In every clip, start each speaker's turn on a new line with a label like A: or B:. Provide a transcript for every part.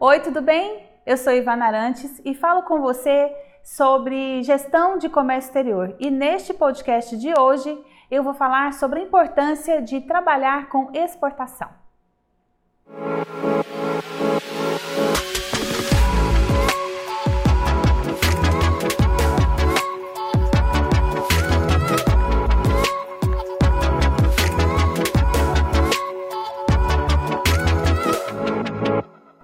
A: Oi, tudo bem? Eu sou Ivana Arantes e falo com você sobre gestão de comércio exterior. E neste podcast de hoje eu vou falar sobre a importância de trabalhar com exportação.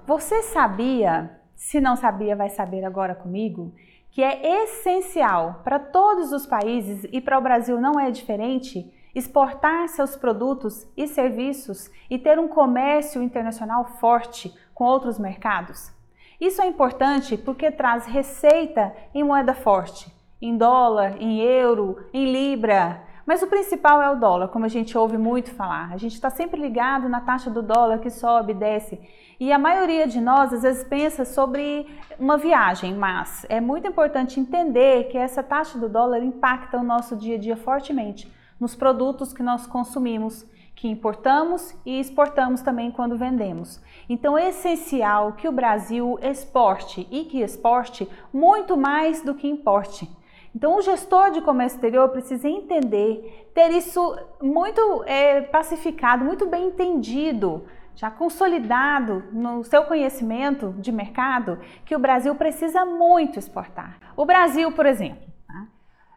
A: Você sabia, se não sabia, vai saber agora comigo, que é essencial para todos os países e para o Brasil não é diferente exportar seus produtos e serviços e ter um comércio internacional forte com outros mercados? Isso é importante porque traz receita em moeda forte, em dólar, em euro, em libra. Mas o principal é o dólar, como a gente ouve muito falar. A gente está sempre ligado na taxa do dólar que sobe e desce. E a maioria de nós às vezes pensa sobre uma viagem, mas é muito importante entender que essa taxa do dólar impacta o nosso dia a dia fortemente nos produtos que nós consumimos, que importamos e exportamos também quando vendemos. Então é essencial que o Brasil exporte e que exporte muito mais do que importe. Então, o gestor de comércio exterior precisa entender, ter isso muito é, pacificado, muito bem entendido, já consolidado no seu conhecimento de mercado, que o Brasil precisa muito exportar. O Brasil, por exemplo, tá?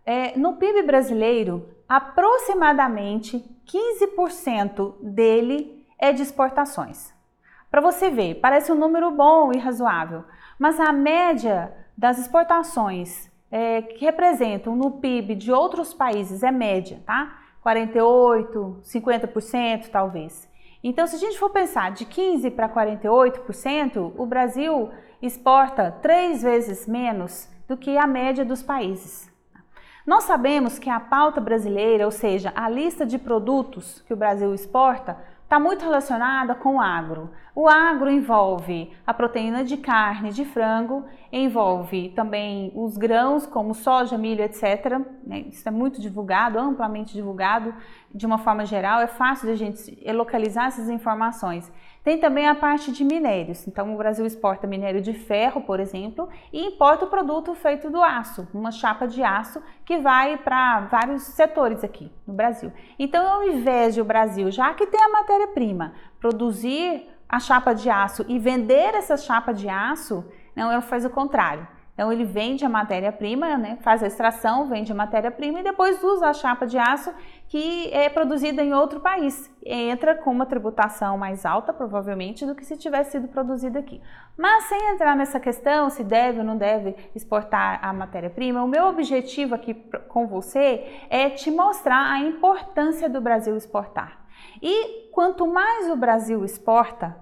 A: é, no PIB brasileiro, aproximadamente 15% dele é de exportações. Para você ver, parece um número bom e razoável, mas a média das exportações é, que representam no PIB de outros países é média, tá? 48, 50% talvez. Então, se a gente for pensar de 15 para 48%, o Brasil exporta três vezes menos do que a média dos países. Nós sabemos que a pauta brasileira, ou seja, a lista de produtos que o Brasil exporta, está muito relacionada com o agro. O agro envolve a proteína de carne, de frango, envolve também os grãos como soja, milho, etc. Né? Isso é muito divulgado, amplamente divulgado de uma forma geral, é fácil de a gente localizar essas informações. Tem também a parte de minérios. Então, o Brasil exporta minério de ferro, por exemplo, e importa o produto feito do aço, uma chapa de aço que vai para vários setores aqui no Brasil. Então, ao invés de o Brasil, já que tem a matéria-prima, produzir a chapa de aço e vender essa chapa de aço, não, ele faz o contrário. Então ele vende a matéria-prima, né, faz a extração, vende a matéria-prima e depois usa a chapa de aço que é produzida em outro país. Entra com uma tributação mais alta, provavelmente, do que se tivesse sido produzida aqui. Mas sem entrar nessa questão, se deve ou não deve exportar a matéria-prima, o meu objetivo aqui com você é te mostrar a importância do Brasil exportar. E quanto mais o Brasil exporta,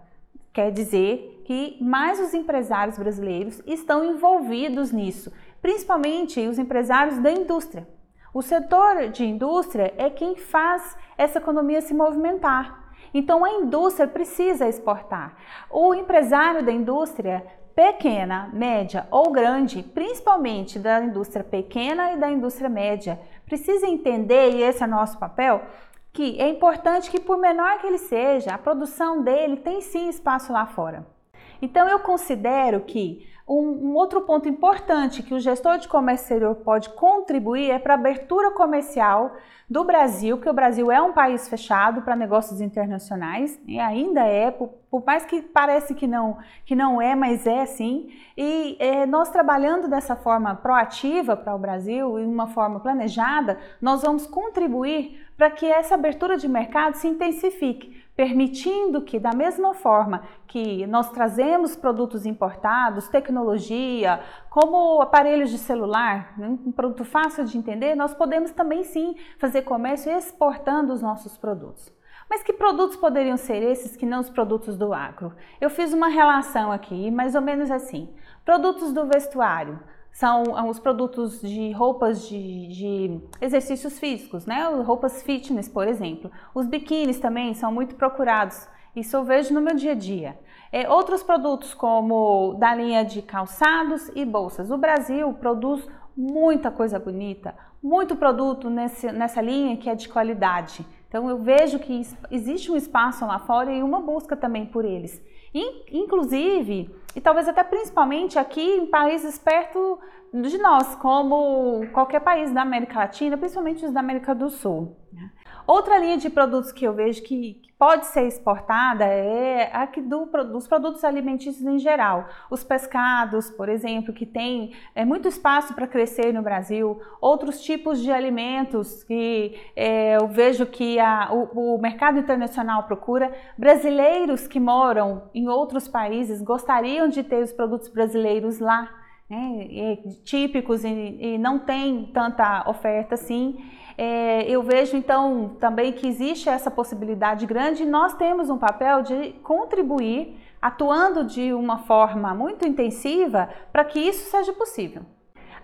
A: quer dizer que mais os empresários brasileiros estão envolvidos nisso, principalmente os empresários da indústria. O setor de indústria é quem faz essa economia se movimentar. Então a indústria precisa exportar. O empresário da indústria pequena, média ou grande, principalmente da indústria pequena e da indústria média, precisa entender, e esse é nosso papel, que é importante que, por menor que ele seja, a produção dele tem sim espaço lá fora. Então, eu considero que um, um, outro ponto importante que o gestor de comércio exterior pode contribuir é para a abertura comercial do Brasil, que o Brasil é um país fechado para negócios internacionais, e ainda é, por, por, mais que parece que não, que não é, mas é sim. E é, nós trabalhando dessa forma proativa para o Brasil e uma forma planejada, nós vamos contribuir para que essa abertura de mercado se intensifique permitindo que, da mesma forma que nós trazemos produtos importados, tecnologia, como aparelhos de celular, né, um produto fácil de entender, nós podemos também sim fazer comércio exportando os nossos produtos. Mas que produtos poderiam ser esses que não os produtos do agro? Eu fiz uma relação aqui, mais ou menos assim: produtos do vestuário, são os produtos de roupas de, de, exercícios físicos, né? Roupas fitness, por exemplo. Os biquínis também são muito procurados. Isso eu vejo no meu dia a dia. É, outros produtos como da linha de calçados e bolsas. O Brasil produz muita coisa bonita, muito produto nesse, nessa linha que é de qualidade. Então eu vejo que existe um espaço lá fora e uma busca também por eles. Inclusive, e talvez até principalmente aqui em países perto de nós, como qualquer país da América Latina, principalmente os da América do Sul. Né? Outra linha de produtos que eu vejo que, pode ser exportada é a do, dos produtos alimentícios em geral. Os pescados, por exemplo, que tem é, muito espaço para crescer no Brasil. Outros tipos de alimentos que é, eu vejo que a, o, o mercado internacional procura. Brasileiros que moram em outros países gostariam de ter os produtos brasileiros lá. Né, típicos e, e não tem tanta oferta assim. É, eu vejo então também que existe essa possibilidade grande e nós temos um papel de contribuir, atuando de uma forma muito intensiva para que isso seja possível.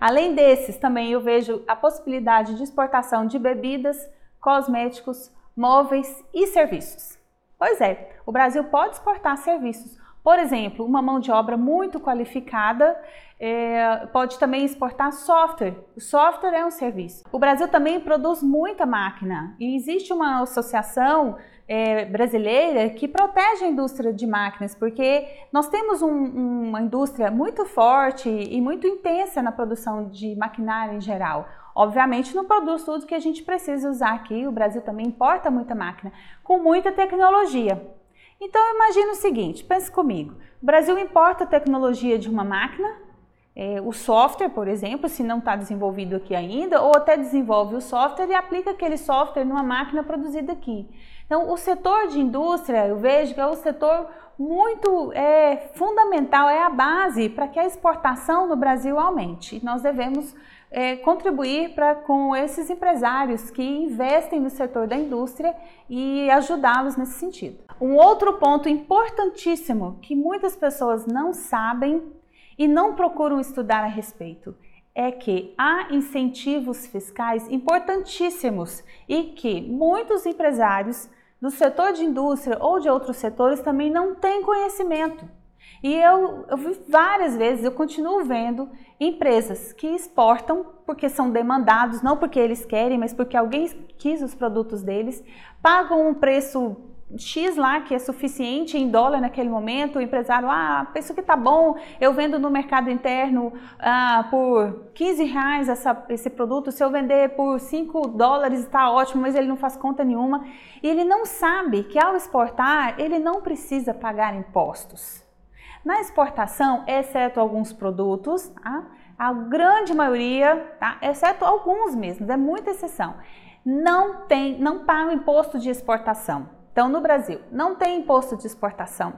A: Além desses, também eu vejo a possibilidade de exportação de bebidas, cosméticos, móveis e serviços. Pois é, o Brasil pode exportar serviços. Por exemplo, uma mão de obra muito qualificada é, pode também exportar software. O software é um serviço. O Brasil também produz muita máquina e existe uma associação é, brasileira que protege a indústria de máquinas, porque nós temos um, uma indústria muito forte e muito intensa na produção de maquinário em geral. Obviamente não produz tudo que a gente precisa usar aqui, o Brasil também importa muita máquina, com muita tecnologia. Então imagine o seguinte, pense comigo, o Brasil importa a tecnologia de uma máquina, é, o software, por exemplo, se não está desenvolvido aqui ainda, ou até desenvolve o software e aplica aquele software numa máquina produzida aqui. Então, o setor de indústria, eu vejo que é um setor muito é, fundamental, é a base para que a exportação no Brasil aumente. Nós devemos é, contribuir pra, com esses empresários que investem no setor da indústria e ajudá-los nesse sentido. Um outro ponto importantíssimo que muitas pessoas não sabem e não procuram estudar a respeito é que há incentivos fiscais importantíssimos e que muitos empresários do setor de indústria ou de outros setores também não têm conhecimento. E eu, eu vi várias vezes, eu continuo vendo empresas que exportam porque são demandados, não porque eles querem, mas porque alguém quis os produtos deles, pagam um preço X lá que é suficiente em dólar naquele momento, o empresário, ah, penso que tá bom, eu vendo no mercado interno ah, por 15 reais essa, esse produto, se eu vender por 5 dólares está ótimo, mas ele não faz conta nenhuma. E ele não sabe que ao exportar, ele não precisa pagar impostos. Na exportação, exceto alguns produtos, tá? a grande maioria, tá? exceto alguns mesmo, é muita exceção, não tem, não paga imposto de exportação. Então, no Brasil, não tem imposto de exportação.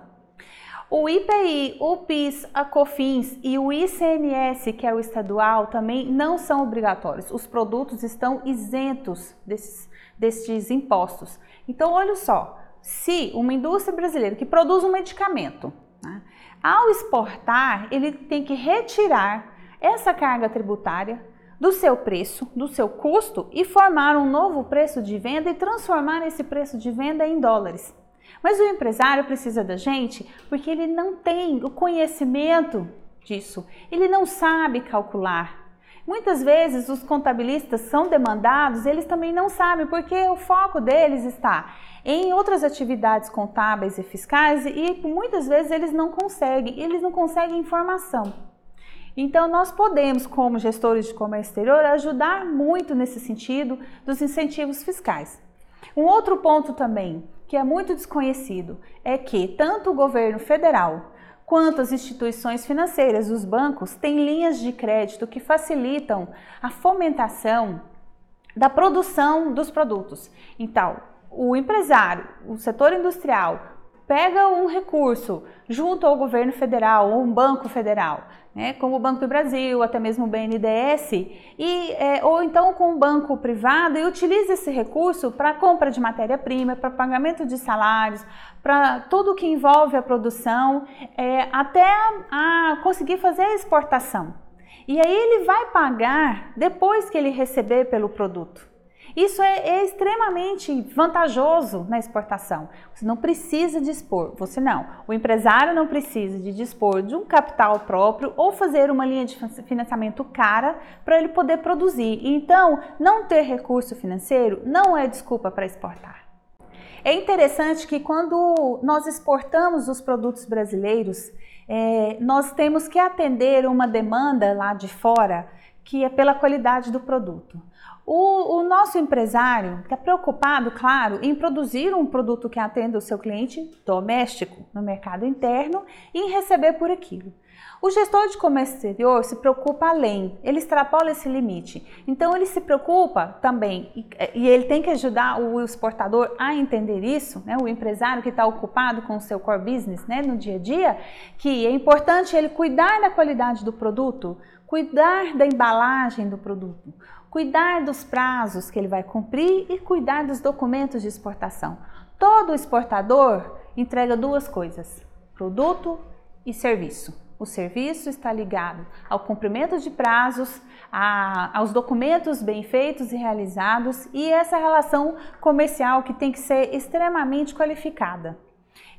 A: O IPI, o PIS, a COFINS e o ICMS, que é o estadual, também não são obrigatórios. Os produtos estão isentos desses, impostos. Então, olha só, se uma indústria brasileira que produz um medicamento, né, ao exportar, ele tem que retirar essa carga tributária do seu preço, do seu custo e formar um novo preço de venda e transformar esse preço de venda em dólares. Mas o empresário precisa da gente porque ele não tem o conhecimento disso, ele não sabe calcular. Muitas vezes os contabilistas são demandados, eles também não sabem porque o foco deles está em outras atividades contábeis e fiscais e muitas vezes eles não conseguem, eles não conseguem informação. Então, nós podemos, como gestores de comércio exterior, ajudar muito nesse sentido dos incentivos fiscais. Um outro ponto também, que é muito desconhecido, é que tanto o governo federal quanto as instituições financeiras, os bancos, têm linhas de crédito que facilitam a fomentação da produção dos produtos. Então, o empresário, o setor industrial, pega um recurso junto ao governo federal ou um banco federal, né, como o Banco do Brasil, até mesmo o BNDES, e, é, ou então com um banco privado e utiliza esse recurso para compra de matéria-prima, para pagamento de salários, para tudo que envolve a produção, é, até a, a conseguir fazer a exportação. E aí ele vai pagar depois que ele receber pelo produto. Isso é, é, extremamente vantajoso na exportação. Você não precisa dispor, você não. O empresário não precisa de dispor de um capital próprio ou fazer uma linha de financiamento cara para ele poder produzir. Então, não ter recurso financeiro não é desculpa para exportar. É interessante que quando nós exportamos os produtos brasileiros, é, nós temos que atender uma demanda lá de fora que é pela qualidade do produto. O, o nosso empresário está preocupado, claro, em produzir um produto que atenda o seu cliente doméstico no mercado interno e em receber por aquilo. O gestor de comércio exterior se preocupa além, ele extrapola esse limite. Então ele se preocupa também e, e ele tem que ajudar o exportador a entender isso, né? o empresário que está ocupado com o seu core business né? no dia a dia, que é importante ele cuidar da qualidade do produto, cuidar da embalagem do produto, cuidar dos prazos que ele vai cumprir e cuidar dos documentos de exportação. Todo exportador entrega duas coisas: produto e serviço. O serviço está ligado ao cumprimento de prazos, a, aos documentos bem feitos e realizados e essa relação comercial que tem que ser extremamente qualificada.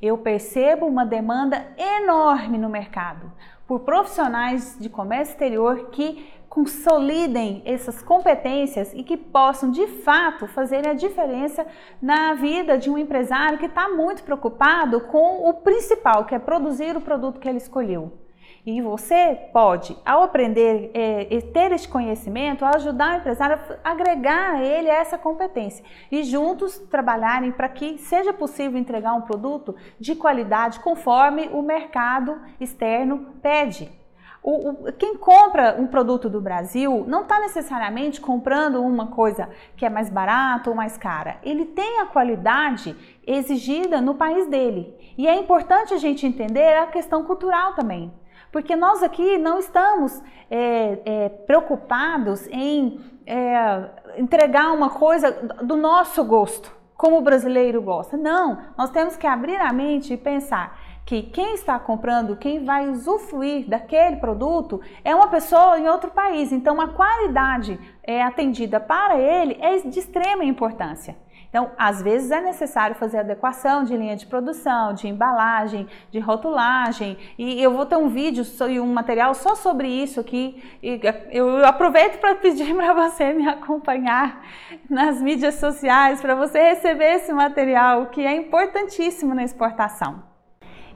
A: Eu percebo uma demanda enorme no mercado por profissionais de comércio exterior que consolidem essas competências e que possam de fato fazer a diferença na vida de um empresário que está muito preocupado com o principal, que é produzir o produto que ele escolheu. E você pode, ao aprender é, e ter esse conhecimento, ajudar o empresário a agregar a ele essa competência e juntos trabalharem para que seja possível entregar um produto de qualidade conforme o mercado externo pede. O, o, quem compra um produto do Brasil não está necessariamente comprando uma coisa que é mais barata ou mais cara. Ele tem a qualidade exigida no país dele. E é importante a gente entender a questão cultural também. Porque nós aqui não estamos é, é, preocupados em é, entregar uma coisa do nosso gosto, como o brasileiro gosta. Não, nós temos que abrir a mente e pensar que quem está comprando, quem vai usufruir daquele produto é uma pessoa em outro país. Então, a qualidade é atendida para ele é de extrema importância. Então, às vezes é necessário fazer adequação de linha de produção, de embalagem, de rotulagem. E eu vou ter um vídeo e um material só sobre isso aqui. E eu aproveito para pedir para você me acompanhar nas mídias sociais para você receber esse material que é importantíssimo na exportação.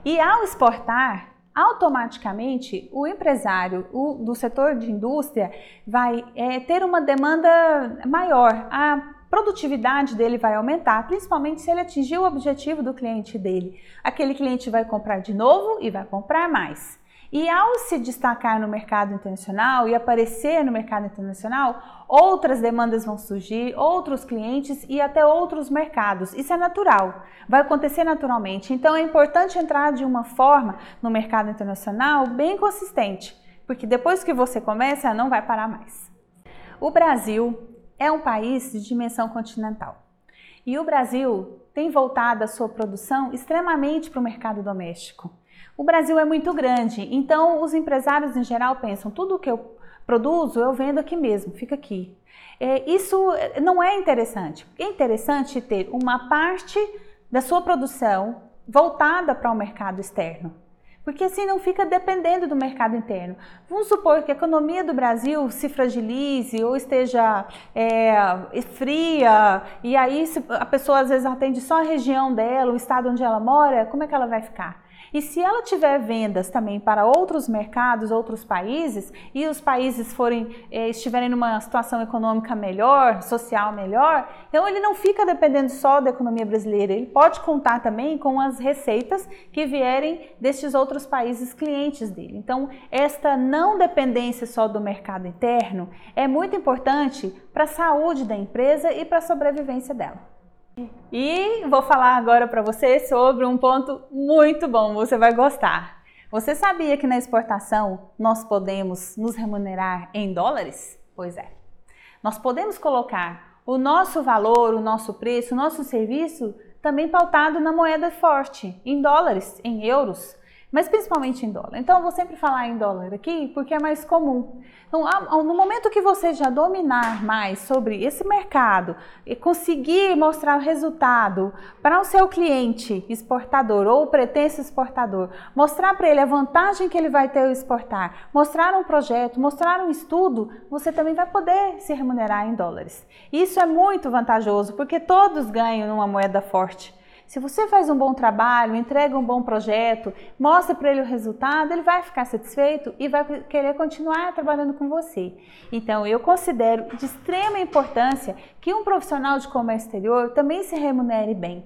A: E ao exportar, automaticamente o empresário o, do setor de indústria vai é, ter uma demanda maior. A produtividade dele vai aumentar, principalmente se ele atingir o objetivo do cliente dele. Aquele cliente vai comprar de novo e vai comprar mais. E ao se destacar no mercado internacional e aparecer no mercado internacional, outras demandas vão surgir, outros clientes e até outros mercados. Isso é natural, vai acontecer naturalmente. Então é importante entrar de uma forma no mercado internacional bem consistente, porque depois que você começa, não vai parar mais. O Brasil é um país de dimensão continental. E o Brasil tem voltado a sua produção extremamente para o mercado doméstico. O Brasil é muito grande, então os empresários em geral pensam: tudo que eu produzo eu vendo aqui mesmo, fica aqui. É, isso não é interessante. É interessante ter uma parte da sua produção voltada para o mercado externo porque assim não fica dependendo do mercado interno. Vamos supor que a economia do Brasil se fragilize ou esteja é, fria, e aí a pessoa às vezes atende só a região dela, o estado onde ela mora, como é que ela vai ficar? E se ela tiver vendas também para outros mercados, outros países, e os países forem eh, estiverem numa situação econômica melhor, social melhor, então ele não fica dependendo só da economia brasileira, ele pode contar também com as receitas que vierem destes outros países clientes dele. Então, esta não dependência só do mercado interno é muito importante para a saúde da empresa e para a sobrevivência dela. E vou falar agora para você sobre um ponto muito bom, você vai gostar. Você sabia que na exportação nós podemos nos remunerar em dólares? Pois é. Nós podemos colocar o nosso valor, o nosso preço, o nosso serviço também pautado na moeda forte, em dólares, em euros mas principalmente em dólar. Então eu vou sempre falar em dólar aqui porque é mais comum. Então, no momento que você já dominar mais sobre esse mercado e conseguir mostrar o resultado para o seu cliente exportador ou pretenso exportador, mostrar para ele a vantagem que ele vai ter ao exportar, mostrar um projeto, mostrar um estudo, você também vai poder se remunerar em dólares. Isso é muito vantajoso porque todos ganham numa moeda forte. Se você faz um bom trabalho, entrega um bom projeto, mostra para ele o resultado, ele vai ficar satisfeito e vai querer continuar trabalhando com você. Então, eu considero de extrema importância que um profissional de comércio exterior também se remunere bem.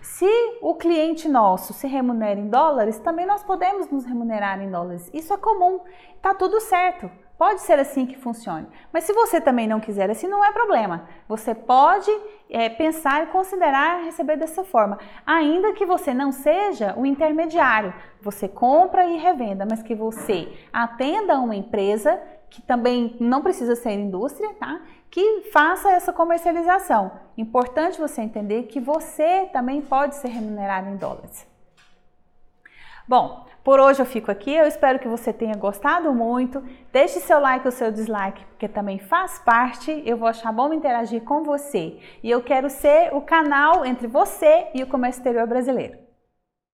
A: Se o cliente nosso se remunera em dólares, também nós podemos nos remunerar em dólares. Isso é comum, tá tudo certo. Pode ser assim que funcione. Mas se você também não quiser assim, não é problema. Você pode é, pensar e considerar receber dessa forma, ainda que você não seja o intermediário. Você compra e revenda, mas que você atenda uma empresa que também não precisa ser indústria, tá? Que faça essa comercialização. Importante você entender que você também pode ser remunerado em dólares. Bom, por hoje eu fico aqui. Eu espero que você tenha gostado muito. Deixe seu like ou seu dislike, porque também faz parte. Eu vou achar bom interagir com você. E eu quero ser o canal entre você e o comércio exterior brasileiro.